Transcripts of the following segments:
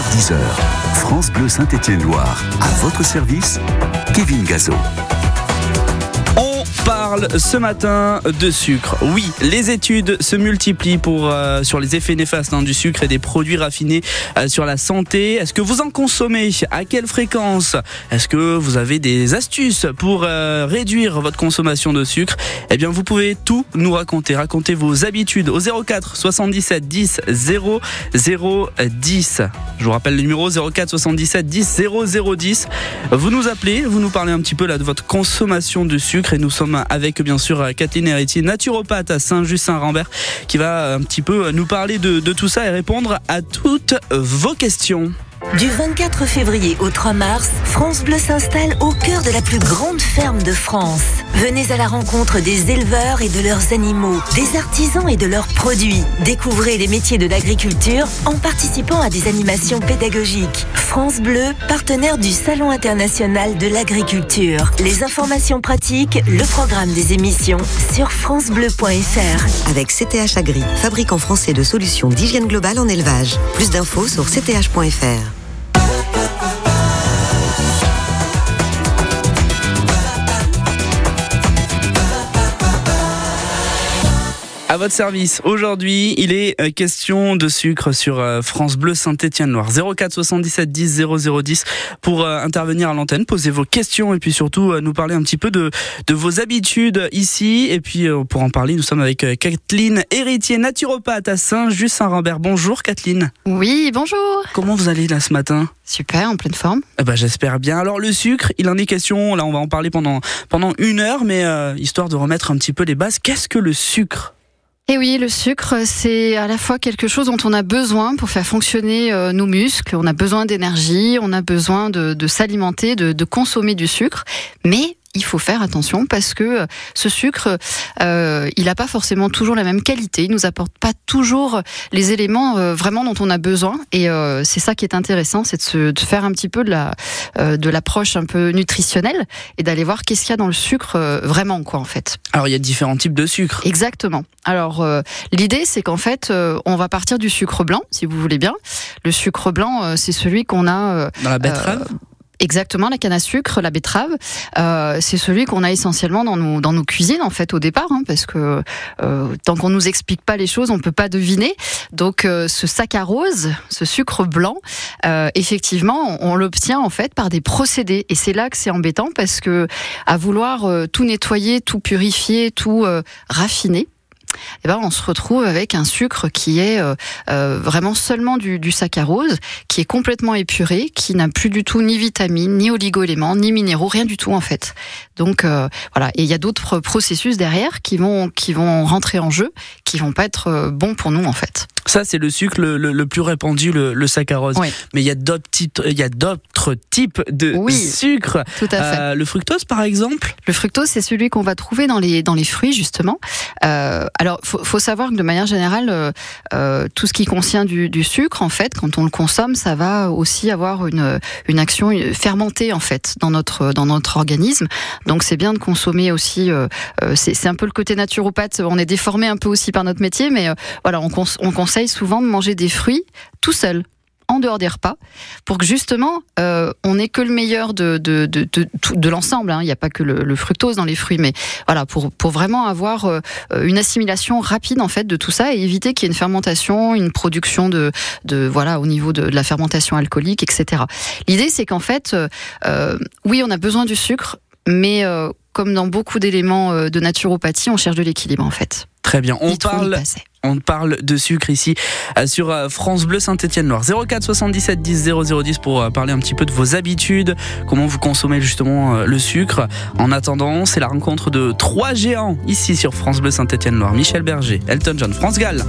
9h10h. France Bleu Saint-Étienne-Loire. À votre service, Kevin Gazo ce matin de sucre. Oui, les études se multiplient pour, euh, sur les effets néfastes hein, du sucre et des produits raffinés euh, sur la santé. Est-ce que vous en consommez? À quelle fréquence? Est-ce que vous avez des astuces pour euh, réduire votre consommation de sucre? Eh bien, vous pouvez tout nous raconter. Racontez vos habitudes au 04 77 10 0 0 10. Je vous rappelle le numéro 04 77 10 0 10. Vous nous appelez, vous nous parlez un petit peu là de votre consommation de sucre et nous sommes avec bien sûr Kathleen Héritier, naturopathe à Saint-Just-Saint-Rambert, qui va un petit peu nous parler de tout ça et répondre à toutes vos questions. Du 24 février au 3 mars, France Bleu s'installe au cœur de la plus grande ferme de France. Venez à la rencontre des éleveurs et de leurs animaux, des artisans et de leurs produits. Découvrez les métiers de l'agriculture en participant à des animations pédagogiques. France Bleu, partenaire du Salon international de l'agriculture. Les informations pratiques, le programme des émissions sur francebleu.fr. Avec CTH Agri, fabricant français de solutions d'hygiène globale en élevage. Plus d'infos sur cth.fr. À votre service, aujourd'hui, il est euh, question de sucre sur euh, France Bleu Saint-Étienne-Loire. 04 77 10 00 10 pour euh, intervenir à l'antenne, poser vos questions et puis surtout nous parler un petit peu de, de vos habitudes ici. Et puis pour en parler, nous sommes avec Kathleen Héritier, naturopathe à Saint-Just-Saint-Rambert. Bonjour Kathleen. Oui, bonjour. Comment vous allez là ce matin? Super, en pleine forme. Eh ben, J'espère bien. Alors le sucre, il en est question, là on va en parler pendant, pendant une heure, mais histoire de remettre un petit peu les bases, qu'est-ce que le sucre? Et oui, le sucre, c'est à la fois quelque chose dont on a besoin pour faire fonctionner euh, nos muscles. On a besoin d'énergie, on a besoin de, s'alimenter, de, consommer du sucre. Mais il faut faire attention parce que euh, ce sucre, euh, il n'a pas forcément toujours la même qualité. Il nous apporte pas toujours les éléments euh, vraiment dont on a besoin. Et euh, c'est ça qui est intéressant, c'est de, se, de faire un petit peu de la de l'approche un peu nutritionnelle et d'aller voir qu'est-ce qu'il y a dans le sucre vraiment quoi en fait. Alors il y a différents types de sucre. Exactement. Alors l'idée c'est qu'en fait on va partir du sucre blanc si vous voulez bien. Le sucre blanc c'est celui qu'on a dans la betterave. Exactement, la canne à sucre, la betterave, euh, c'est celui qu'on a essentiellement dans nos, dans nos cuisines en fait au départ, hein, parce que euh, tant qu'on nous explique pas les choses, on peut pas deviner. Donc euh, ce saccharose, ce sucre blanc, euh, effectivement, on, on l'obtient en fait par des procédés, et c'est là que c'est embêtant parce que à vouloir euh, tout nettoyer, tout purifier, tout euh, raffiner, eh ben, on se retrouve avec un sucre qui est euh, euh, vraiment seulement du, du, saccharose, qui est complètement épuré, qui n'a plus du tout ni vitamines, ni oligo-éléments, ni minéraux, rien du tout en fait. Donc euh, voilà, et il y a d'autres processus derrière qui vont qui vont rentrer en jeu, qui vont pas être euh, bons pour nous en fait. Ça, c'est le sucre le, le, le, plus répandu, le, le saccharose. Oui. Mais il y a d'autres types, il y a d'autres types de oui, sucre. Tout à fait. Euh, le fructose, par exemple? Le fructose, c'est celui qu'on va trouver dans les dans les fruits justement. Euh, alors, faut, faut savoir que de manière générale, euh, euh, tout ce qui contient du, du, sucre, en fait, quand on le consomme, ça va aussi avoir une une action fermentée en fait dans notre dans notre organisme. Donc, c'est bien de consommer aussi. Euh, euh c'est un peu le côté naturopathe. On est déformé un peu aussi par notre métier, mais voilà, on, cons on conseille souvent de manger des fruits tout seul en dehors des repas pour que justement euh, on n'ait que le meilleur de, de, de, l'ensemble. Hein. Il n'y a pas que le, fructose dans les fruits, mais voilà, pour, pour vraiment avoir euh, une assimilation rapide en fait de tout ça et éviter qu'il y ait une fermentation, une production de, de voilà au niveau de, la fermentation alcoolique, etc. L'idée c'est qu'en fait, euh, oui, on a besoin du sucre, mais euh, comme dans beaucoup d'éléments euh, de naturopathie, on cherche de l'équilibre en fait. Très bien. On parle, on parle de sucre ici euh, sur euh, France Bleu Saint-Étienne-Loire. 04 77 10 00 10 pour euh, parler un petit peu de vos habitudes, comment vous consommez justement euh, le sucre. En attendant, c'est la rencontre de trois géants ici sur France Bleu Saint-Étienne-Loire. Michel Berger, Elton John, France Gall.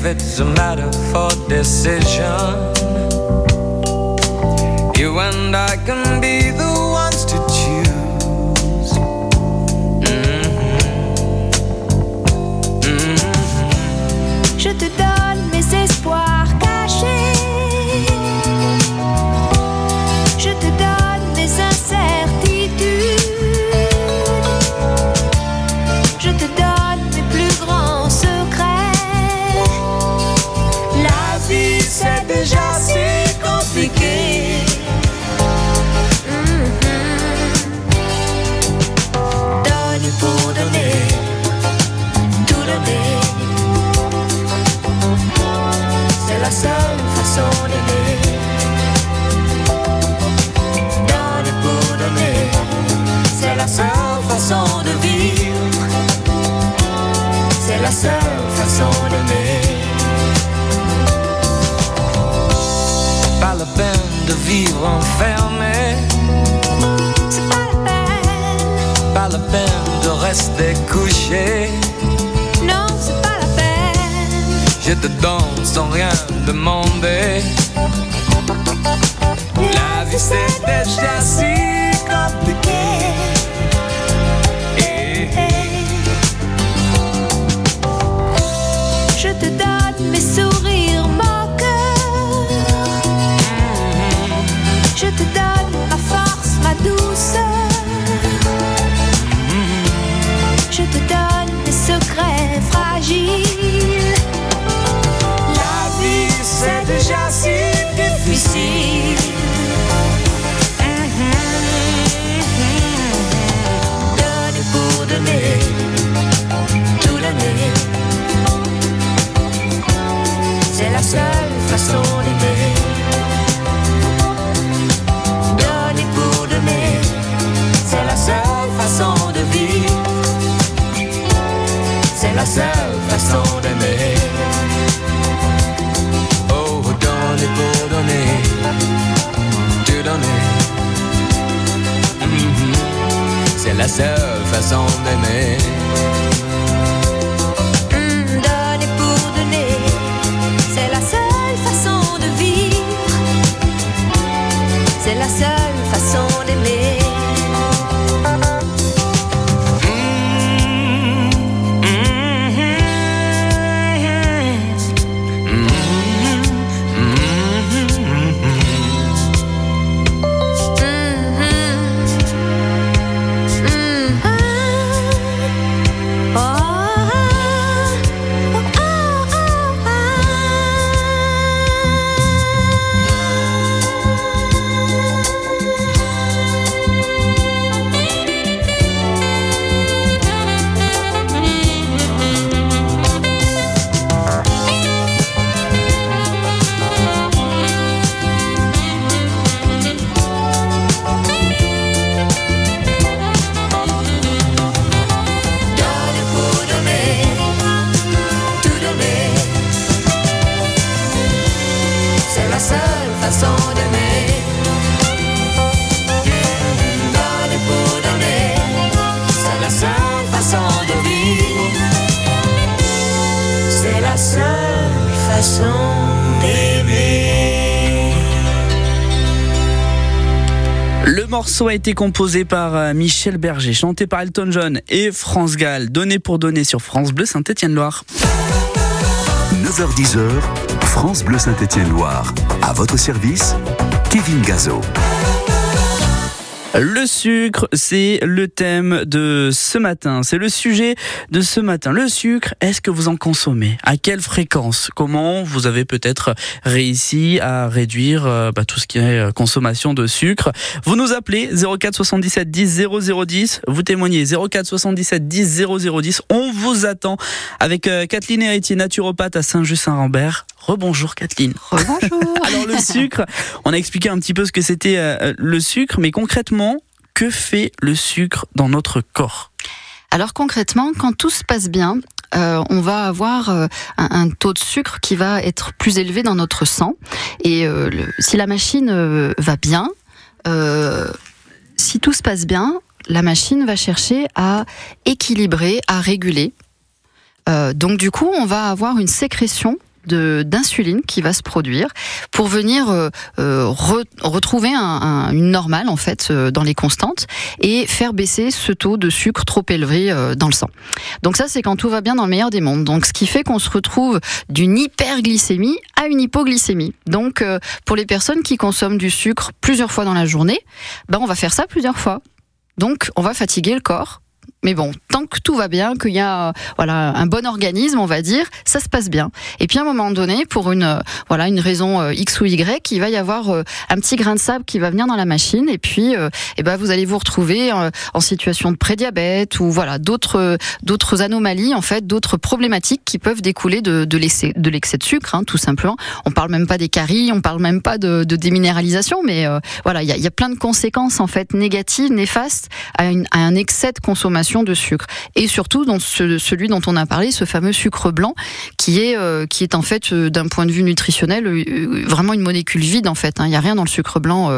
If it's a matter for decision. You and I can be the Donne sans rien demander. La vie c'est déjà si compliqué. Je te donne mes sourires moqueurs. Je te donne ma force, ma douceur. Je te donne mes secrets fragiles. C'est déjà seule façon morceau a été composé par euh, Michel Berger, chanté par Elton John et France Gall, donné pour donner sur France Bleu Saint-Étienne-Loire. 9h10, France Bleu Saint-Étienne-Loire. À votre service, Kevin Gazo. Le sucre, c'est le thème de ce matin. C'est le sujet de ce matin. Le sucre, est-ce que vous en consommez? À quelle fréquence? Comment vous avez peut-être réussi à réduire euh, bah, tout ce qui est euh, consommation de sucre? Vous nous appelez 04 77 10 0010. Vous témoignez 04 77 10 0010. On vous attend avec euh, Kathleen Héritier, naturopathe à Saint-Just-Saint-Rambert. Rebonjour Kathleen. Rebonjour. Alors le sucre, on a expliqué un petit peu ce que c'était euh, le sucre, mais concrètement, que fait le sucre dans notre corps? Alors concrètement, quand tout se passe bien, euh, on va avoir euh, un, un taux de sucre qui va être plus élevé dans notre sang. Et euh, le- si la machine euh, va bien, euh, si tout se passe bien, la machine va chercher à équilibrer, à réguler. Euh, donc du coup, on va avoir une sécrétion d'insuline qui va se produire pour venir euh, euh, re- retrouver un- un- une normale en fait euh, dans les constantes et faire baisser ce taux de sucre trop élevé dans le sang. Donc ça c'est quand tout va bien dans le meilleur des mondes. Donc ce qui fait qu'on se retrouve d'une hyperglycémie à une hypoglycémie. Donc pour les personnes qui consomment du sucre plusieurs fois dans la journée, ben on va faire ça plusieurs fois. Donc on va fatiguer le corps. Mais bon, tant que tout va bien, qu'il y a euh, voilà un bon organisme, on va dire, ça se passe bien. Et puis à un moment donné, pour une euh, voilà une raison euh, x ou y, il va y avoir un petit grain de sable qui va venir dans la machine, et puis eh ben vous allez vous retrouver en situation de prédiabète ou voilà d'autres d'autres anomalies en fait, d'autres problématiques qui peuvent découler de de l'excès de sucre, hein, tout simplement. On parle même pas des caries, on parle même pas de, déminéralisation, mais voilà, il y a, plein de conséquences en fait négatives, néfastes à un excès de consommation de sucre. Et surtout dans ce- celui dont on a parlé, ce fameux sucre blanc, qui est, euh, qui est en fait, euh, d'un point de vue nutritionnel, euh, vraiment une molécule vide en fait. hein. Il n'y a rien dans le sucre blanc,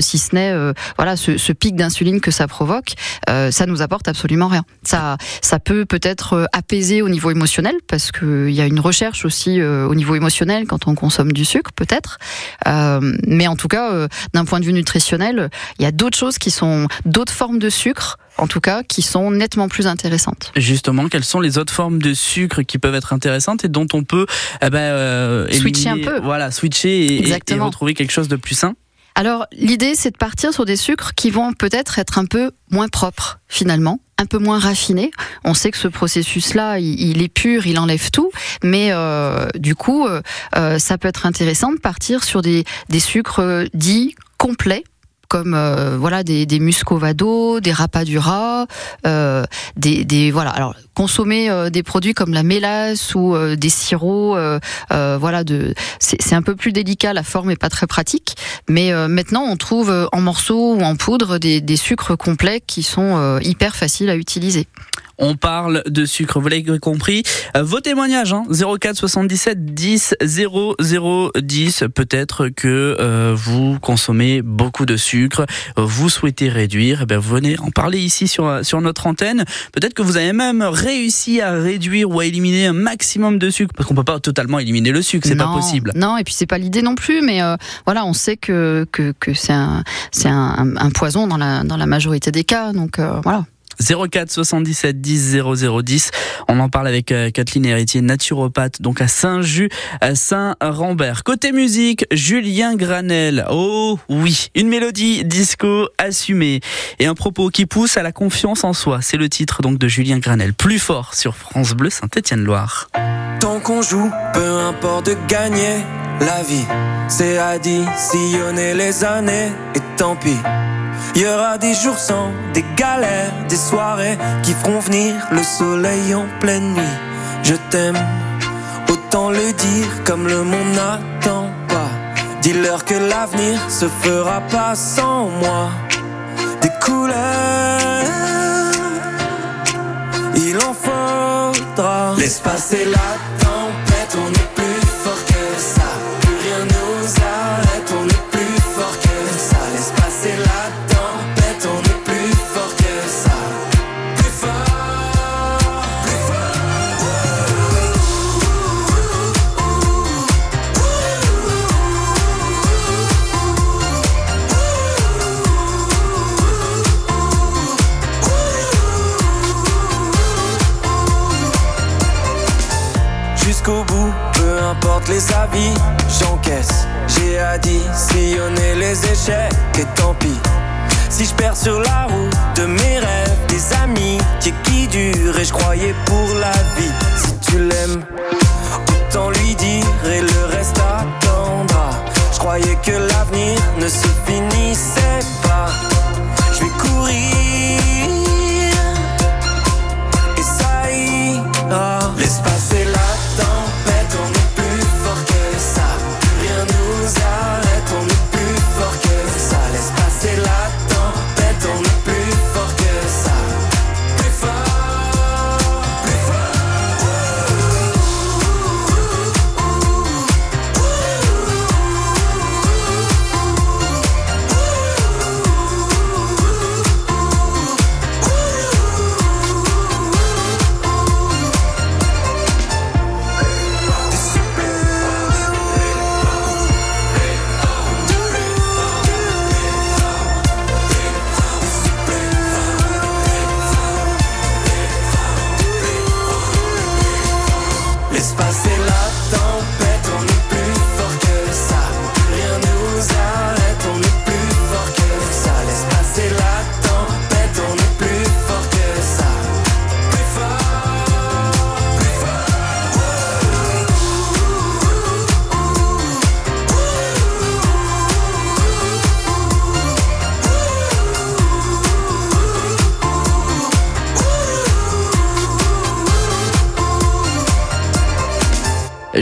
si ce n'est voilà ce, pic d'insuline que ça provoque. Ça nous apporte absolument rien. Ça, ça peut peut-être apaiser au niveau émotionnel, parce qu'il y a une recherche aussi au niveau émotionnel quand on consomme du sucre, peut-être. Mais en tout cas, d'un point de vue nutritionnel, il y a d'autres choses qui sont, d'autres formes de sucre, en tout cas, qui sont nettement plus intéressantes. Justement, quelles sont les autres formes de sucre qui peuvent être intéressantes et dont on peut eh ben, euh, Switcher éliminer- un peu. Voilà, switcher et- et, retrouver quelque chose de plus sain. Alors, l'idée, c'est de partir sur des sucres qui vont peut-être être un peu moins propres, finalement, un peu moins raffinés. On sait que ce processus-là, il, il est pur, il enlève tout, mais euh, du coup, euh, ça peut être intéressant de partir sur des, des sucres dits complets comme euh, voilà des, des muscovado, des rapadura, euh, des, voilà. Alors consommer euh, des produits comme la mélasse ou euh, des sirops, voilà, c'est un peu plus délicat. La forme est pas très pratique, mais maintenant on trouve en morceaux ou en poudre des, sucres complets qui sont hyper faciles à utiliser. On parle de sucre, vous l'avez compris. Euh, vos témoignages, hein, 04 77 10 00 10. Peut-être que euh, vous consommez beaucoup de sucre, vous souhaitez réduire. Eh bien, venez en parler ici sur, sur notre antenne. Peut-être que vous avez même réussi à réduire ou à éliminer un maximum de sucre, parce qu'on peut pas totalement éliminer le sucre, c'est pas possible. Non, et puis c'est pas l'idée non plus, mais euh, voilà, on sait que que, que c'est un c'est un, un poison dans la dans la majorité des cas, donc euh, voilà. 04 77 10 00 10. On en parle avec euh, Kathleen Héritier, naturopathe, donc à Saint-Just, à Saint-Rambert. Côté musique, Julien Granel. Oh oui, une mélodie disco assumée et un propos qui pousse à la confiance en soi. C'est le titre donc de Julien Granel. Plus fort sur France Bleu Saint-Étienne-Loire. Tant qu'on joue, peu importe de gagner la vie, c'est additionner les années et tant pis. Il y aura des jours sans, des galères, des soirées qui feront venir le soleil en pleine nuit. Je t'aime, autant le dire comme le monde n'attend pas. Dis-leur que l'avenir se fera pas sans moi. Des couleurs, il en faudra. Laisse passer la tempête, les avis, j'encaisse. J'ai additionné les échecs et tant pis. Si je perds sur la route de mes rêves, des amis qui, durent et je croyais pour la vie. Si tu l'aimes, autant lui dire et le reste attendra. Je croyais que l'avenir ne se finissait pas. Je vais courir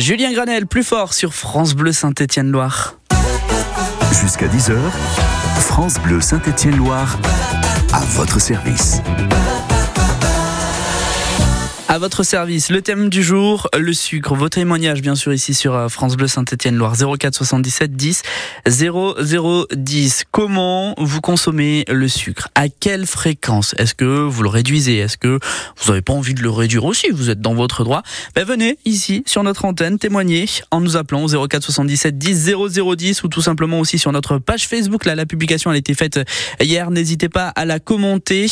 Julien Granel, plus fort sur France Bleu Saint-Étienne-Loire. Jusqu'à 10h, France Bleu Saint-Étienne-Loire à votre service. À votre service, le thème du jour, le sucre. Vos témoignages, bien sûr, ici sur euh, France Bleu Saint-Étienne-Loire 04 77 10 0010. Comment vous consommez le sucre? À quelle fréquence? Est-ce que vous le réduisez? Est-ce que vous n'avez pas envie de le réduire aussi? Vous êtes dans votre droit. Ben, venez ici sur notre antenne témoigner en nous appelant au 04 77 10 0010 ou tout simplement aussi sur notre page Facebook. Là, la publication a été faite hier. N'hésitez pas à la commenter.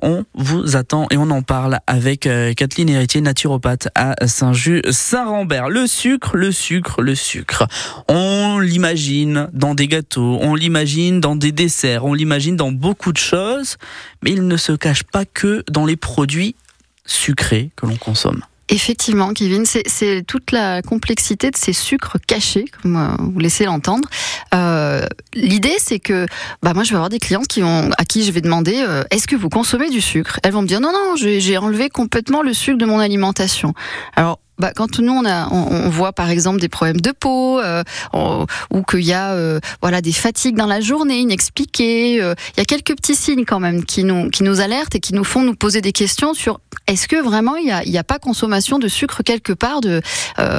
On vous attend et on en parle avec euh, Héritier, naturopathe à Saint-Just-Saint-Rambert. Le sucre, le sucre, le sucre. On l'imagine dans des gâteaux, on l'imagine dans des desserts, on l'imagine dans beaucoup de choses, mais il ne se cache pas que dans les produits sucrés que l'on consomme. Effectivement, Kevin, c'est toute la complexité de ces sucres cachés, comme euh, vous laissez l'entendre. Euh, L'idée, c'est que bah, moi, je vais avoir des clientes qui ont, à qui je vais demander euh, est-ce que vous consommez du sucre? Elles vont me dire non, non, j'ai enlevé complètement le sucre de mon alimentation. Alors, bah, quand nous on, a, on, voit par exemple des problèmes de peau euh, ou qu'il y a euh, voilà des fatigues dans la journée inexpliquées, euh, il y a quelques petits signes quand même qui nous qui nous alertent et qui nous font nous poser des questions sur est-ce que vraiment il y a, pas consommation de sucre quelque part de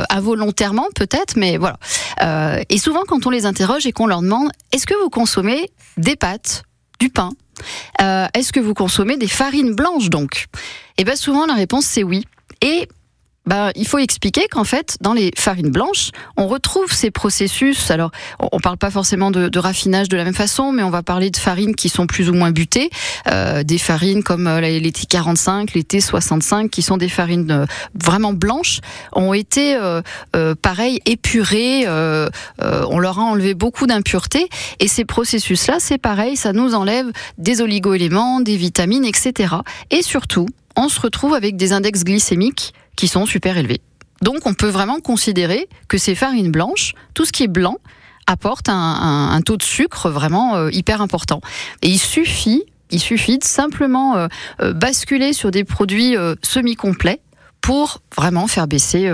involontairement peut-être, mais voilà. et souvent quand on les interroge et qu'on leur demande est-ce que vous consommez des pâtes, du pain, est-ce que vous consommez des farines blanches donc? Et eh bien souvent la réponse c'est oui. Et bah, il faut expliquer qu'en fait, dans les farines blanches, on retrouve ces processus. Alors, on ne parle pas forcément de, raffinage de la même façon, mais on va parler de farines qui sont plus ou moins butées. Euh, des farines comme euh, les T45, les T65, qui sont des farines euh, vraiment blanches, ont été, euh, pareil, épurées. on leur a enlevé beaucoup d'impuretés. Et ces processus-là, c'est pareil, ça nous enlève des oligoéléments, des vitamines, etc. Et surtout, on se retrouve avec des index glycémiques qui sont super élevés. Donc on peut vraiment considérer que ces farines blanches, tout ce qui est blanc, apporte un, taux de sucre vraiment euh, hyper important. Et il suffit, il suffit de simplement euh, euh, basculer sur des produits semi-complets pour vraiment faire baisser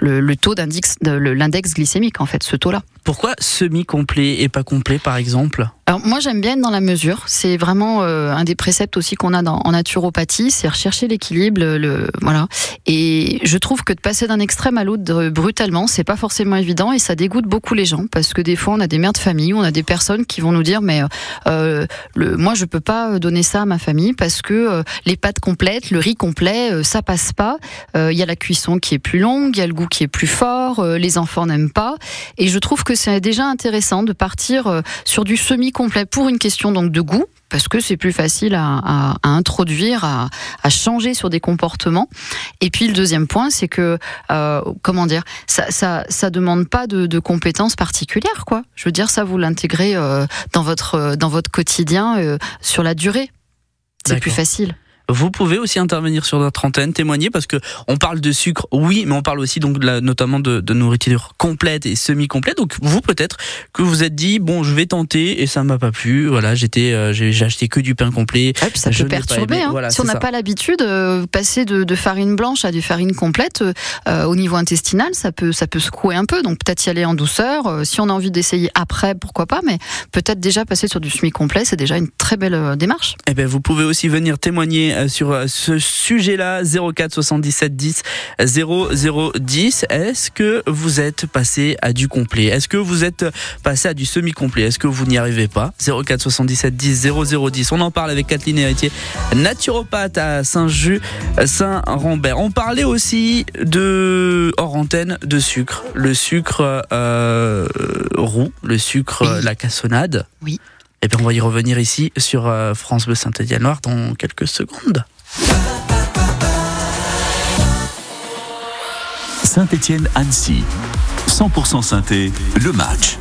le, le, taux d'index, l'index glycémique en fait, ce taux-là. Pourquoi semi-complet et pas complet par exemple? Alors moi j'aime bien être dans la mesure. C'est vraiment euh, un des préceptes aussi qu'on a dans, en naturopathie, c'est rechercher l'équilibre, le, voilà. Et je trouve que de passer d'un extrême à l'autre brutalement, c'est pas forcément évident et ça dégoûte beaucoup les gens parce que des fois on a des mères de famille, on a des personnes qui vont nous dire mais euh, le, moi je peux pas donner ça à ma famille parce que euh, les pâtes complètes, le riz complet, euh, ça passe pas. Il y a la cuisson qui est plus longue, il y a le goût qui est plus fort, les enfants n'aiment pas. Et je trouve que c'est déjà intéressant de partir sur du semi complet pour une question donc de goût parce que c'est plus facile à, introduire, à, changer sur des comportements. Et puis le deuxième point, c'est que euh, comment dire, ça, ça, ça demande pas de, compétences particulières, quoi. Je veux dire, ça vous l'intégrez euh, dans votre dans votre quotidien euh, sur la durée. C'est plus facile. Vous pouvez aussi intervenir sur notre antenne, témoigner parce que on parle de sucre, oui, mais on parle aussi donc notamment de, nourriture complète et semi-complète. Donc vous peut-être que vous êtes dit bon, je vais tenter et ça m'a pas plu. Voilà, j'étais, euh, j'ai acheté que du pain complet. ça peut perturber. Hein. si on n'a pas l'habitude, euh, passer de, farine blanche à du farine complète euh, au niveau intestinal, ça peut, ça peut secouer un peu. Donc peut-être y aller en douceur. si on a envie d'essayer après, pourquoi pas. Mais peut-être déjà passer sur du semi-complet, c'est déjà une très belle démarche. Eh ben, vous pouvez aussi venir témoigner sur euh, ce sujet-là 04 77 10 0010. Est-ce que vous êtes passé à du complet? Est-ce que vous êtes passé à du semi-complet? Est-ce que vous n'y arrivez pas? 04 77 10 0010. On en parle avec Kathleen Héritier, naturopathe à Saint-Just, Saint-Rambert. On parlait aussi de hors antenne de sucre, le sucre euh, roux, le sucre la cassonade. Oui. Et eh bien on va y revenir ici sur euh, France Bleu Saint-Étienne-Loire dans quelques secondes. Saint-Étienne-Annecy. 100% synthé, le match.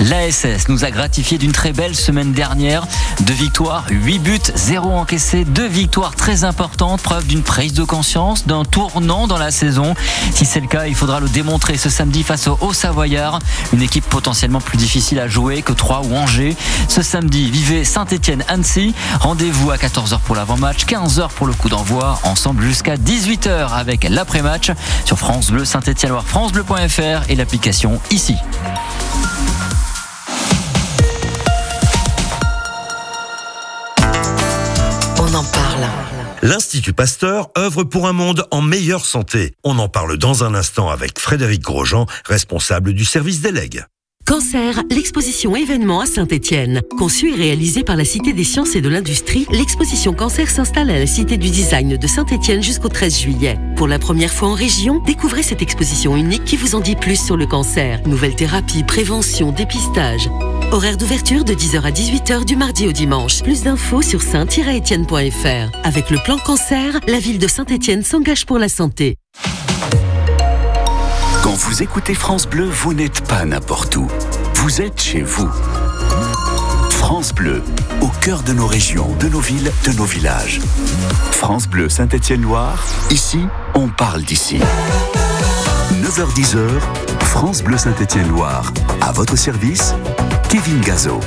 L'ASS nous a gratifié d'une très belle semaine dernière. Deux victoires, 8 buts, 0 encaissés, deux victoires très importantes, preuve d'une prise de conscience, d'un tournant dans la saison. Si c'est le cas, il faudra le démontrer ce samedi face au Haut-Savoyard, une équipe potentiellement plus difficile à jouer que Troyes ou Angers. Ce samedi, vivez Saint-Étienne-Annecy. Rendez-vous à 14h pour l'avant-match, 15h pour le coup d'envoi, ensemble jusqu'à 18h avec l'après-match sur France Bleu Saint-Étienne-Loire, francebleu.fr et l'application ici. L'Institut Pasteur œuvre pour un monde en meilleure santé. On en parle dans un instant avec Frédéric Grosjean, responsable du service des legs. Cancer, l'exposition événement à Saint-Étienne. Conçue et réalisée par la Cité des sciences et de l'industrie, l'exposition Cancer s'installe à la Cité du design de Saint-Étienne jusqu'au 13 juillet. Pour la première fois en région, découvrez cette exposition unique qui vous en dit plus sur le cancer. Nouvelles thérapies, prévention, dépistage. Horaire d'ouverture de 10h à 18h du mardi au dimanche. Plus d'infos sur saint-étienne.fr. Avec le plan cancer, la ville de Saint-Étienne s'engage pour la santé. Quand vous écoutez France Bleu, vous n'êtes pas n'importe où. Vous êtes chez vous. France Bleu, au cœur de nos régions, de nos villes, de nos villages. France Bleu Saint-Étienne-Loire, ici, on parle d'ici. 9h10, France Bleu Saint-Étienne-Loire. À votre service, Kevin Gazo.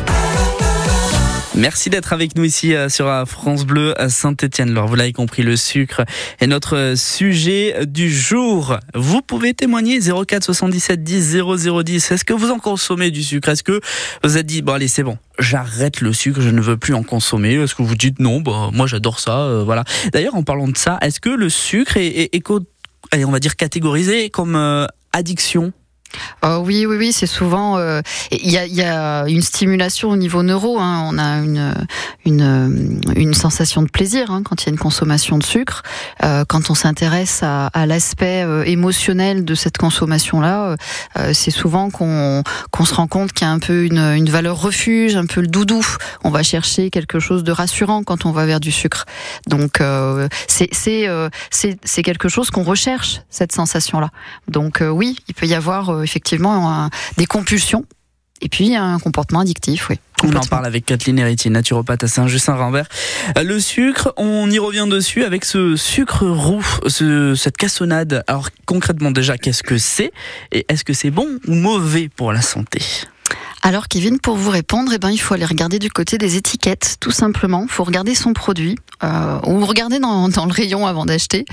Merci d'être avec nous ici euh, sur euh, France Bleu à Saint-Étienne. Alors vous l'avez compris, le sucre est notre euh, sujet du jour. Vous pouvez témoigner 04 77 10 0010. Est-ce que vous en consommez du sucre? Est-ce que vous avez dit bon allez c'est bon, j'arrête le sucre, je ne veux plus en consommer? Est-ce que vous dites non, bah, moi j'adore ça, voilà. D'ailleurs en parlant de ça, est-ce que le sucre est, est, est allez, on va dire catégorisé comme euh, addiction? Oh oui, oui, oui, c'est souvent. euh, Il y, a, une stimulation au niveau neuro. Hein. On a une, une, sensation de plaisir hein, quand il y a une consommation de sucre. Euh, quand on s'intéresse à, l'aspect euh, émotionnel de cette consommation-là, euh, c'est souvent qu'on qu'on se rend compte qu'il y a un peu une, valeur refuge, un peu le doudou. On va chercher quelque chose de rassurant quand on va vers du sucre. Donc euh, c'est c'est quelque chose qu'on recherche cette sensation-là. Donc oui, il peut y avoir effectivement un, des compulsions et puis un comportement addictif, oui. On en parle avec Kathleen Héritier, naturopathe à Saint-Just-Saint-Rambert. Le sucre, on y revient dessus avec ce sucre roux, ce, cette cassonade. Alors concrètement déjà, qu'est-ce que c'est? Et est-ce que c'est bon ou mauvais pour la santé? Alors Kevin, pour vous répondre, eh ben, il faut aller regarder du côté des étiquettes, tout simplement. Il faut regarder son produit euh, ou regarder dans, le rayon avant d'acheter.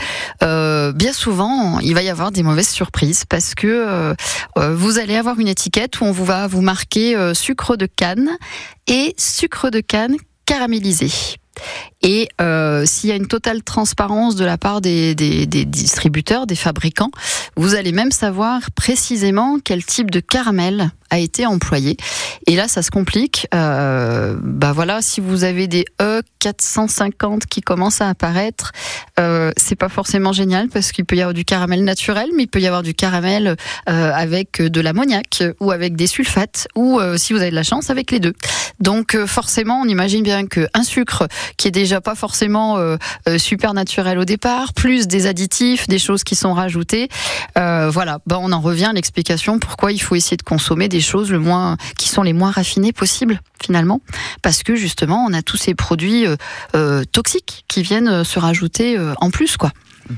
Euh, bien souvent, il va y avoir des mauvaises surprises parce que euh, vous allez avoir une étiquette où on va vous marquer euh, sucre de canne et sucre de canne caramélisé. Et euh, s'il y a une totale transparence de la part des, distributeurs, des fabricants, vous allez même savoir précisément quel type de caramel a été employé. Et là, ça se complique. Euh, bah voilà, si vous avez des E450 qui commencent à apparaître, euh, c'est pas forcément génial parce qu'il peut y avoir du caramel naturel, mais il peut y avoir du caramel euh, avec de l'ammoniac ou avec des sulfates ou euh, si vous avez de la chance avec les deux. Donc forcément, on imagine bien qu'un sucre qui est déjà pas forcément euh, super naturel au départ, plus des additifs, des choses qui sont rajoutées, voilà, bah on en revient à l'explication pourquoi il faut essayer de consommer des choses le moins qui sont les moins raffinées possibles finalement. Parce que justement on a tous ces produits euh, euh, toxiques qui viennent se rajouter euh, en plus quoi.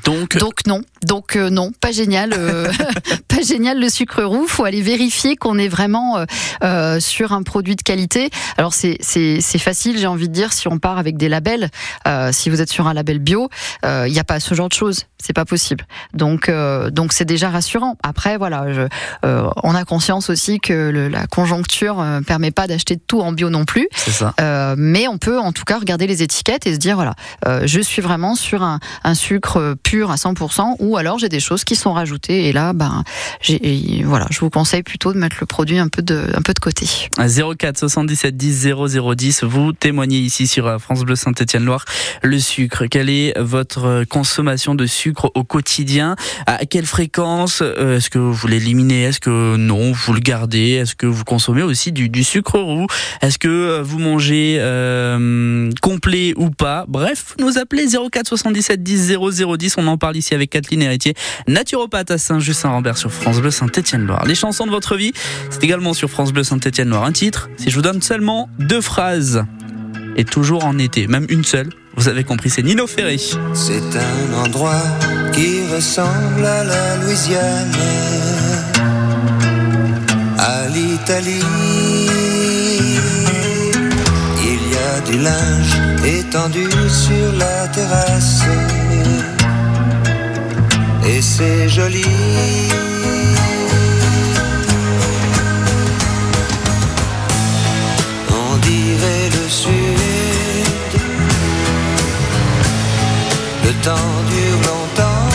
Donc, donc non, donc euh, non, pas génial, euh, pas génial le sucre roux. Faut aller vérifier qu'on est vraiment euh, sur un produit de qualité. Alors c'est facile, j'ai envie de dire, si on part avec des labels. si vous êtes sur un label bio, il n'y a pas ce genre de choses. C'est pas possible. Donc donc c'est déjà rassurant. Après voilà, je, on a conscience aussi que le, la conjoncture permet pas d'acheter tout en bio non plus. Ça. mais on peut en tout cas regarder les étiquettes et se dire voilà, je suis vraiment sur un, un sucre pur à 100% ou alors j'ai des choses qui sont rajoutées et là ben voilà je vous conseille plutôt de mettre le produit un peu de un peu de côté. 04 77 10 0010 vous témoignez ici sur France Bleu Saint-Étienne Loire le sucre. Quelle est votre consommation de sucre au quotidien? À quelle fréquence? Est-ce que vous l'éliminez? Est-ce que non vous le gardez? Est-ce que vous consommez aussi du, sucre roux? Est-ce que vous mangez euh, complet ou pas? Bref nous appelez 04 77 10 0010 on en parle ici avec Kathleen Héritier, naturopathe à Saint-Just-Saint-Rambert sur France Bleu Saint-Étienne-Loire. Les chansons de votre vie, c'est également sur France Bleu Saint-Étienne-Loire. Un titre, si je vous donne seulement deux phrases, et toujours en été, même une seule, vous avez compris, c'est Nino Ferré. C'est un endroit qui ressemble à la Louisiane, à l'Italie. Il y a du linge étendu sur la terrasse et c'est joli. On dirait le sud temps dure longtemps.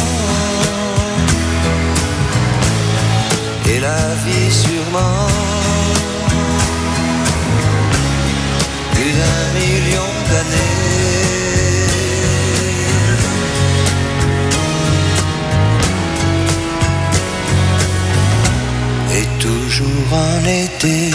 Et la vie sûrement. Plus d'un million d'années. Toujours en été.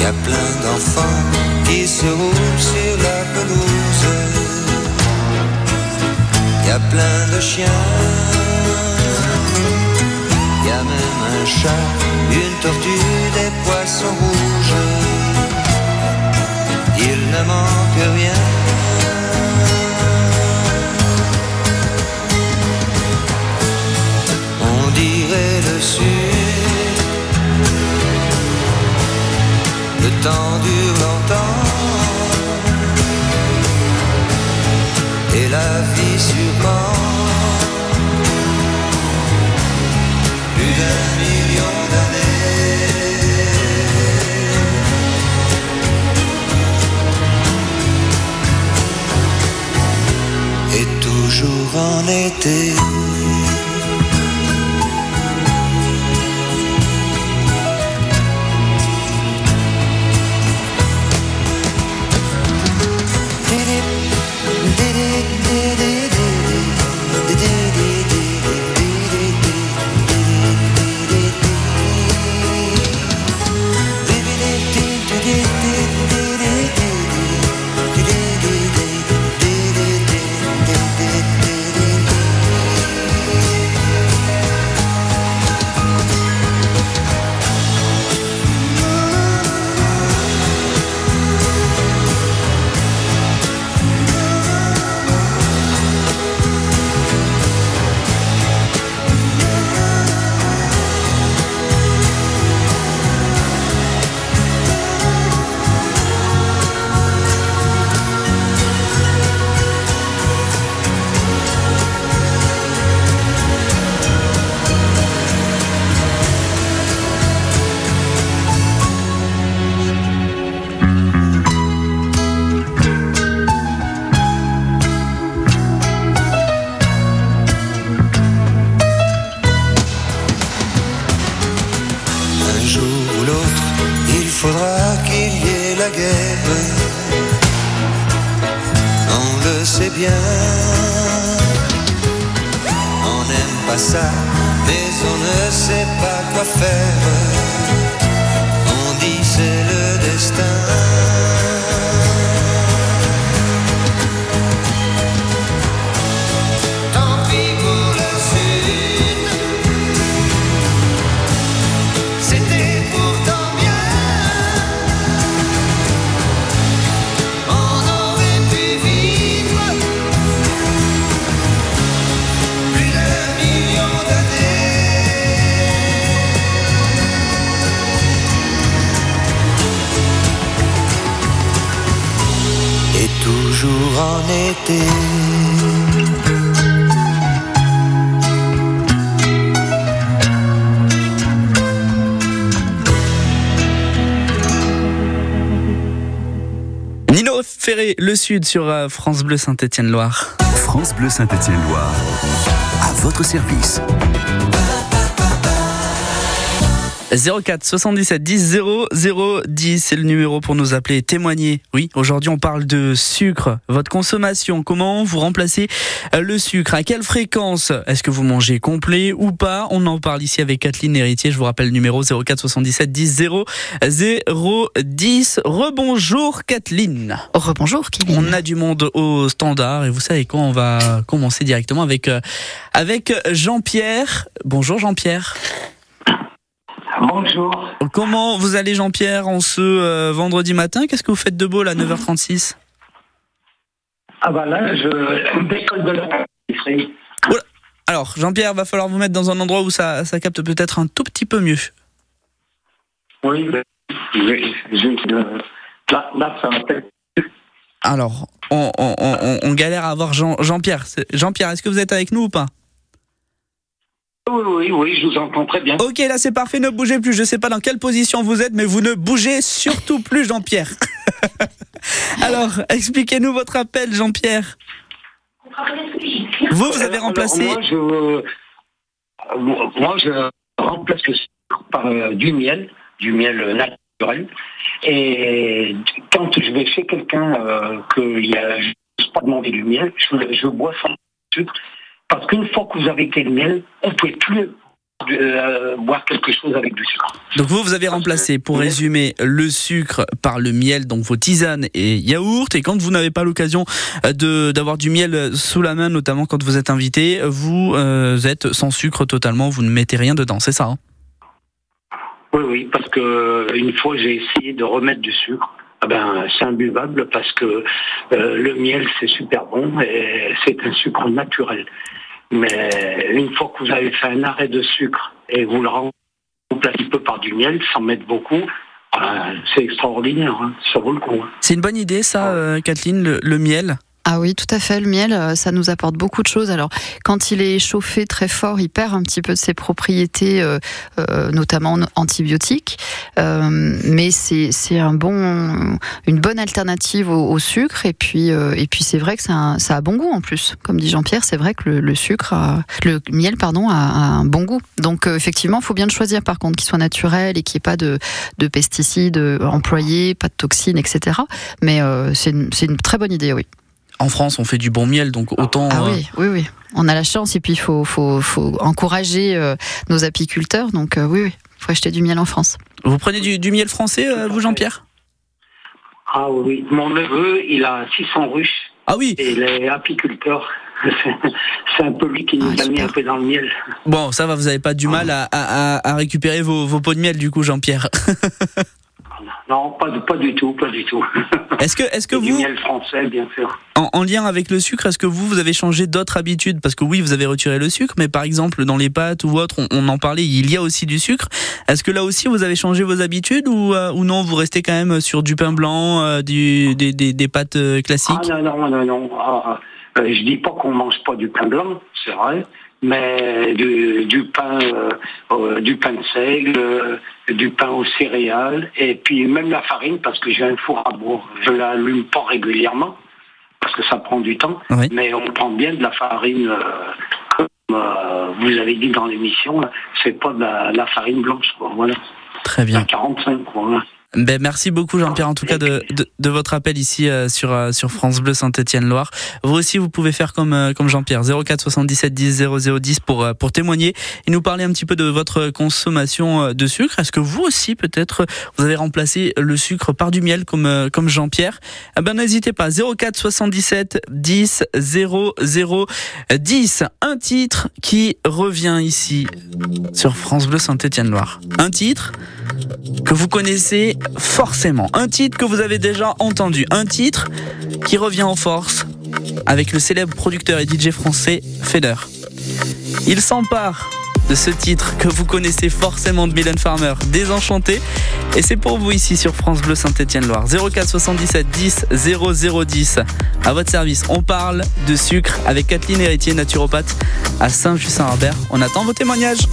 Y a plein d'enfants qui se roulent sur la pelouse. Y a plein de chiens. Y a même un chat, une tortue, des poissons rouges. Il ne manque rien. On dirait le sud. Le temps dure longtemps Et la vie sûrement toujours en été Le Sud sur euh, France Bleu Saint-Étienne-Loire. France Bleu Saint-Étienne-Loire. À votre service. 04 77 10 00 10, c'est le numéro pour nous appeler et témoigner. Oui, aujourd'hui on parle de sucre, votre consommation, comment vous remplacez euh, le sucre, à quelle fréquence, est-ce que vous mangez complet ou pas? On en parle ici avec Kathleen Héritier, je vous rappelle le numéro 04 77 10 0 0 10. Rebonjour Kathleen. Rebonjour Kevin. On a du monde au standard et vous savez quoi, on va commencer directement avec, euh, avec Jean-Pierre. Bonjour Jean-Pierre. Bonjour. Comment vous allez Jean-Pierre en ce euh, vendredi matin? Qu'est-ce que vous faites de beau là, 9h36 Ah bah là, je décolle de la pâtisserie. Oula. Alors Jean-Pierre, va falloir vous mettre dans un endroit où ça, ça capte peut-être un tout petit peu mieux. Oui, mais j'ai- j'ai- euh, là, là, ça peut-être. Alors, on, on- on- on galère à avoir Jean, Jean-Pierre. Jean-Pierre, est-ce que vous êtes avec nous ou pas? Oui, oui, oui, je vous entends très bien. Ok, là c'est parfait, ne bougez plus. Je sais pas dans quelle position vous êtes, mais vous ne bougez surtout plus, Jean-Pierre. Alors, expliquez-nous votre appel, Jean-Pierre. Vous, vous avez Alors, remplacé. moi, je, moi, je remplace le sucre par euh, du miel, du miel naturel. Et quand je vais chez quelqu'un euh, qu'il a juste pas demandé du miel, je, je bois sans sucre. Parce qu'une fois que vous avez été le miel, on ne peut plus euh, boire quelque chose avec du sucre. Donc vous, vous avez remplacé, pour résumer, le sucre par le miel, donc vos tisanes et yaourts. Et quand vous n'avez pas l'occasion euh, d'avoir du miel sous la main, notamment quand vous êtes invité, vous euh, êtes sans sucre totalement, vous ne mettez rien dedans, c'est ça hein? Oui, oui, parce que une fois j'ai essayé de remettre du sucre. Ah ben, c'est imbuvable parce que euh, le miel c'est super bon et c'est un sucre naturel. Mais une fois que vous avez fait un arrêt de sucre et vous le remplacez un peu par du miel sans mettre beaucoup, euh, c'est extraordinaire. hein. Ça vaut le coup. hein. C'est une bonne idée, ça, euh, Kathleen, le, le miel? Ah oui, tout à fait. Le miel, euh, ça nous apporte beaucoup de choses. Alors, quand il est chauffé très fort, il perd un petit peu de ses propriétés, euh, euh, notamment antibiotiques. Mais c'est un bon, une bonne alternative au, sucre. Et puis, et puis c'est vrai que ça a, ça bon goût en plus. Comme dit Jean-Pierre, c'est vrai que le, sucre, le miel, pardon, a, un bon goût. Donc, effectivement, il faut bien le choisir. Par contre, qu'il soit naturel et qu'il n'y ait pas de, de pesticides employés, pas de toxines, etc. Mais c'est une, c'est une très bonne idée, oui. En France, on fait du bon miel, donc autant. Ah euh, oui, oui, oui. On a la chance et puis il faut, faut, faut encourager euh, nos apiculteurs. Donc euh, oui, oui, faut acheter du miel en France. Vous prenez du, du miel français, euh, vous, Jean-Pierre? Ah oui, mon neveu, il a 600 ruches. Ah oui Et il est apiculteur. C'est- un peu lui qui nous Ah, a mis un peu dans le miel. Bon, ça va, vous n'avez pas du mal à, à- à- à récupérer vos, vos pots de miel, du coup, Jean-Pierre. Non, pas, du- pas du tout, pas du tout. Est-ce que, est-ce que Du vous, miel français, bien sûr. en, en lien avec le sucre, est-ce que vous, vous avez changé d'autres habitudes? Parce que oui, vous avez retiré le sucre, mais par exemple, dans les pâtes ou autre, on, on en parlait, il y a aussi du sucre. Est-ce que là aussi, vous avez changé vos habitudes ou, euh, ou non, vous restez quand même sur du pain blanc, euh, du, des, des, des pâtes euh, classiques? Ah non, non, non, non. Ah, euh, je dis pas qu'on mange pas du pain blanc, c'est vrai, mais du, du pain, euh, euh, du pain de seigle, euh, du pain aux céréales, et puis même la farine, parce que j'ai un four à bois. Je l'allume pas régulièrement, parce que ça prend du temps, Oui. mais on prend bien de la farine, euh, comme vous avez dit dans l'émission, c'est pas de la, la farine blanche, quoi. Voilà. Très bien. La 45, quoi. voilà. Ben, merci beaucoup Jean-Pierre en tout cas de, de, de votre appel ici euh, sur, euh, sur France Bleu Saint-Étienne-Loire. Vous aussi vous pouvez faire comme, euh, comme Jean-Pierre 04 77 10 00 10 pour, témoigner et nous parler un petit peu de votre consommation euh, de sucre. Est-ce que vous aussi peut-être vous avez remplacé le sucre par du miel comme, euh, comme Jean-Pierre? Eh ben, N'hésitez pas 04 77 10 00 10 un titre qui revient ici sur France Bleu Saint-Étienne-Loire. Un titre que vous connaissez forcément. Un titre que vous avez déjà entendu. Un titre qui revient en force avec le célèbre producteur et DJ français Feder. Il s'empare de ce titre que vous connaissez forcément de Mylène Farmer, Désenchanté. Et c'est pour vous ici sur France Bleu Saint-Étienne-Loire. 04 77 10 00 10. À votre service, on parle de sucre avec Kathleen Héritier, naturopathe à Saint-Just-Saint-Herbert. On attend vos témoignages.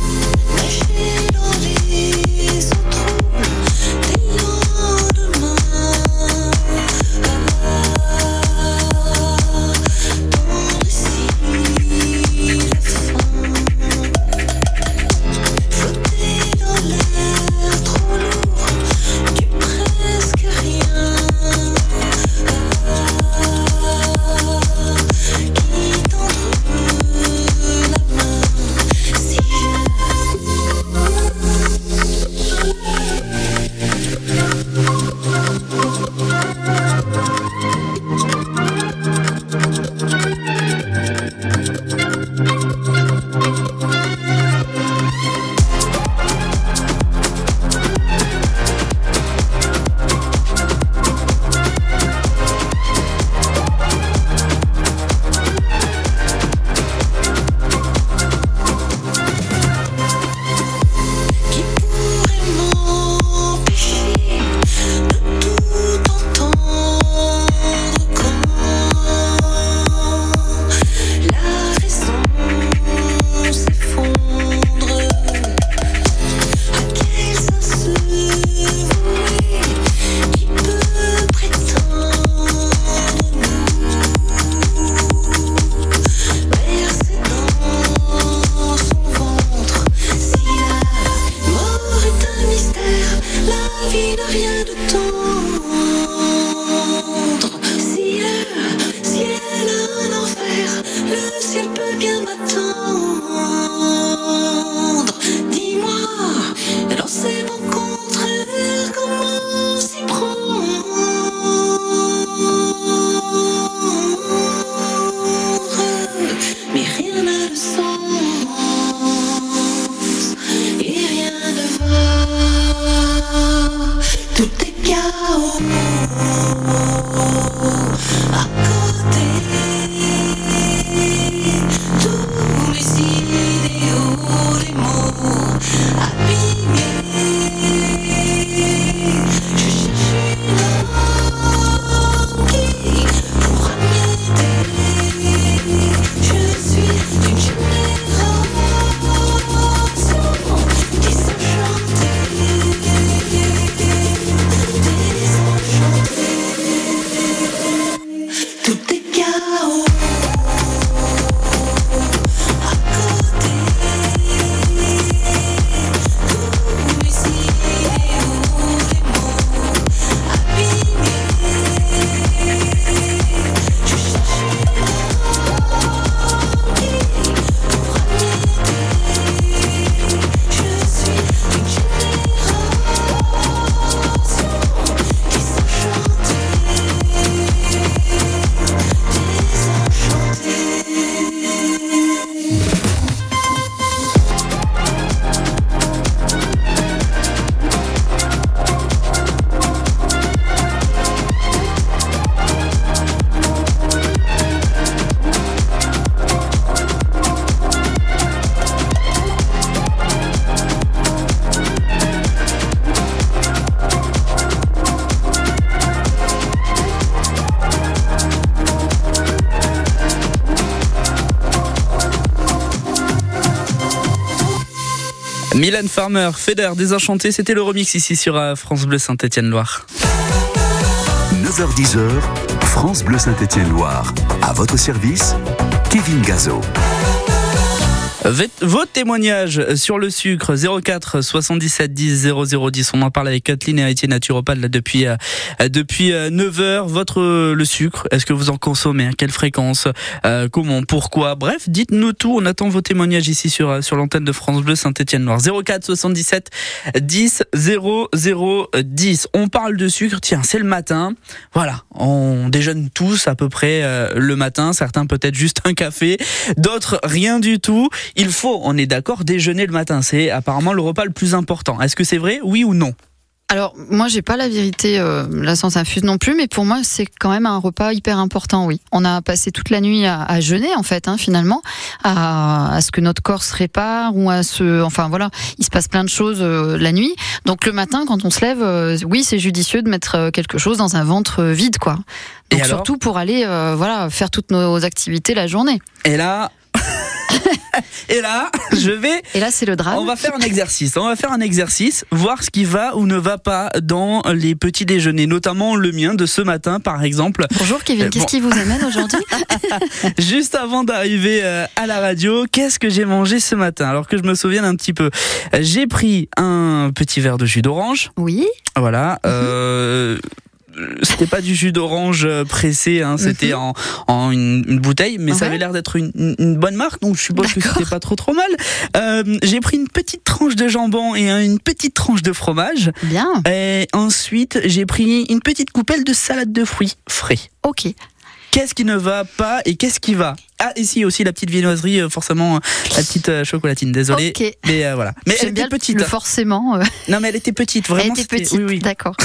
Milan Farmer, Feder, Désenchanté, c'était le remix ici sur euh, France Bleu Saint-Étienne-Loire. 9h10h, France Bleu Saint-Étienne-Loire. À votre service, Kevin Gazo. Vos témoignages sur le sucre 04 77 10 00 10. On en parle avec Kathleen Héritier naturopathe là depuis euh, depuis 9 heures. Votre euh, le sucre, est-ce que vous en consommez À quelle fréquence Euh, Comment Pourquoi? Bref, dites-nous tout. On attend vos témoignages ici sur euh, sur l'antenne de France Bleu Saint-Étienne-Noir. 04 77 10 00 10. On parle de sucre. Tiens, c'est le matin. Voilà, on déjeune tous à peu près euh, le matin. Certains peut-être juste un café, d'autres rien du tout. Il faut, on est d'accord, déjeuner le matin. C'est apparemment le repas le plus important. Est-ce que c'est vrai Oui ou non? Alors, moi, j'ai pas la vérité, euh, la science infuse non plus, mais pour moi, c'est quand même un repas hyper important, oui. On a passé toute la nuit à, à jeûner, en fait, hein, finalement, à, à ce que notre corps se répare ou à se. Enfin, voilà, il se passe plein de choses euh, la nuit. Donc, le matin, quand on se lève, euh, oui, c'est judicieux de mettre quelque chose dans un ventre vide, quoi. Et Donc, alors? surtout pour aller, voilà, faire toutes nos activités la journée. Et là. Et là, je vais. Et là, c'est le drame. On va faire un exercice. On va faire un exercice, voir ce qui va ou ne va pas dans les petits déjeuners, notamment le mien de ce matin, par exemple. Bonjour Kevin, Euh, qu'est-ce bon. qui vous amène aujourd'hui Juste avant d'arriver euh, à la radio, qu'est-ce que j'ai mangé ce matin? Alors que je me souvienne un petit peu. J'ai pris un petit verre de jus d'orange. Oui. Voilà. Euh, c'était pas du jus d'orange euh, pressé, hein, c'était en, en une, une bouteille, mais ça Ouais. avait l'air d'être une, bonne marque, donc je suppose que c'était pas trop trop mal. Euh, J'ai pris une petite tranche de jambon et un- une petite tranche de fromage. Bien. Et ensuite, j'ai pris une petite coupelle de salade de fruits frais. Ok. Qu'est-ce qui ne va pas et qu'est-ce qui va? Ah, ici aussi la petite viennoiserie, euh, forcément euh, la petite euh, chocolatine. Désolé, Ok. mais euh, voilà. Mais elle était petite. Le forcément. euh, Non, mais elle était petite, vraiment. Elle était petite, Oui, oui. d'accord.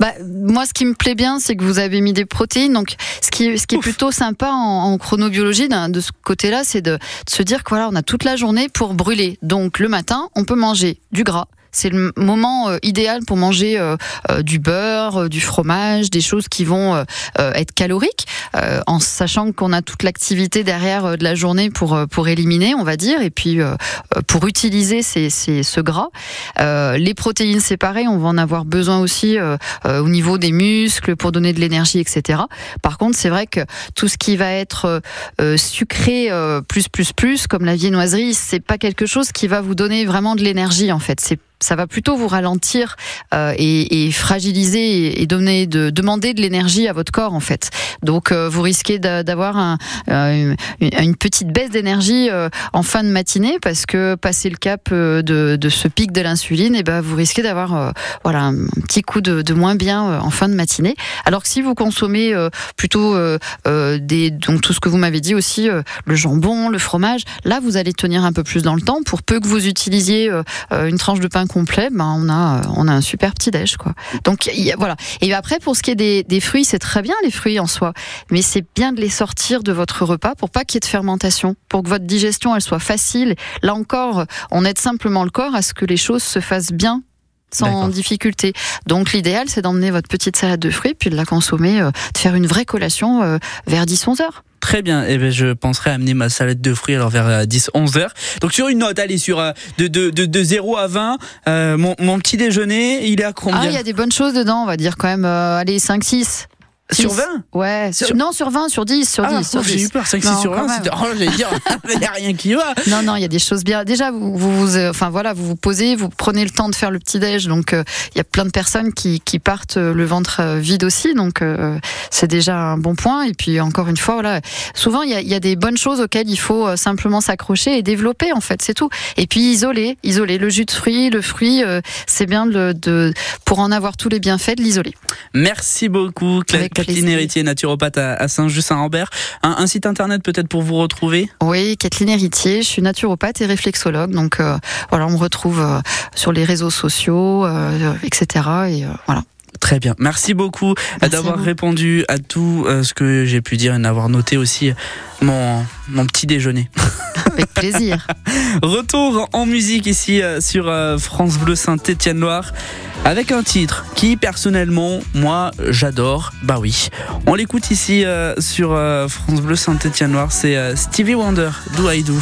Bah, moi, ce qui me plaît bien, c'est que vous avez mis des protéines. Donc, ce qui est, ce qui est plutôt sympa en, en chronobiologie de ce côté-là, c'est de, de se dire que voilà, on a toute la journée pour brûler. Donc, le matin, on peut manger du gras. C'est le moment euh, idéal pour manger euh, euh, du beurre, du fromage, des choses qui vont être caloriques, en sachant qu'on a toute l'activité derrière de la journée pour pour éliminer, on va dire, et puis pour utiliser ce gras. Les protéines, pareil, on va en avoir besoin aussi au niveau des muscles pour donner de l'énergie, etc. Par contre, c'est vrai que tout ce qui va être sucré plus plus plus, comme la viennoiserie, c'est pas quelque chose qui va vous donner vraiment de l'énergie en fait. Ça va plutôt vous ralentir euh, et, fragiliser et, demander de l'énergie à votre corps en fait. Donc euh, vous risquez d'a- d'avoir euh, une, petite baisse d'énergie en fin de matinée parce que passer le cap de, ce pic de l'insuline, et ben vous risquez d'avoir voilà un petit coup de, moins bien en fin de matinée. Alors que si vous consommez plutôt donc tout ce que vous m'avez dit aussi le jambon, le fromage, là vous allez tenir un peu plus dans le temps. Pour peu que vous utilisiez une tranche de pain complet, ben on a euh, on a un super petit déj quoi. Donc y a- voilà. Et après pour ce qui est des, des fruits, c'est très bien les fruits en soi, mais c'est bien de les sortir de votre repas pour pas qu'il y ait de fermentation, pour que votre digestion elle soit facile. Là encore, on aide simplement le corps à ce que les choses se fassent bien sans difficulté. Donc l'idéal c'est d'emmener votre petite salade de fruits puis de la consommer, euh, de faire une vraie collation euh, vers 10-11 heures. Très bien, eh ben, je penserai amener ma salade de fruits alors vers 10-11 heures. Donc sur une note, allez, sur euh, de, de, de, de 0 à 20, euh, mon, mon petit déjeuner, il est à combien? Ah, il y a des bonnes choses dedans, on va dire quand même, euh, allez, 5-6. Sur 10. 20 Ouais, sur- Sur- non, sur 20, sur 10, sur Ah, 10. sur ouf, j'ai 10. eu peur, 5 Non, sur quand 20, même. c'était... Oh, j'allais dire, il n'y a rien qui va. Non, non, il y a des choses bien. Déjà, vous vous, vous, euh, enfin voilà, vous vous posez, vous prenez le temps de faire le petit déj. Donc, euh, il y a plein de personnes qui, qui partent euh, le ventre vide aussi. Donc, euh, c'est déjà un bon point. Et puis, encore une fois, voilà, souvent il y a, y a des bonnes choses auxquelles il faut simplement s'accrocher et développer. En fait, c'est tout. Et puis isoler, isoler le jus de fruits, le fruit, euh, c'est bien de, de pour en avoir tous les bienfaits de l'isoler. Merci beaucoup, Cla- Avec Kathleen plaisir. Héritier, naturopathe à, Saint-Just-Saint-Rambert. Un, un site internet peut-être pour vous retrouver? Oui, Kathleen Héritier, je suis naturopathe et réflexologue, donc euh, voilà, on me retrouve euh, sur les réseaux sociaux, euh, etc. Et euh, voilà. Très bien. Merci beaucoup d'avoir répondu à tout euh, ce que j'ai pu dire et d'avoir noté aussi mon, mon petit déjeuner. Avec plaisir. Retour en musique ici euh, sur euh, France Bleu Saint-Étienne-Loire avec un titre qui personnellement moi j'adore. Bah oui. On l'écoute ici sur France Bleu Saint-Étienne-Loire, c'est euh, Stevie Wonder, Do I Do?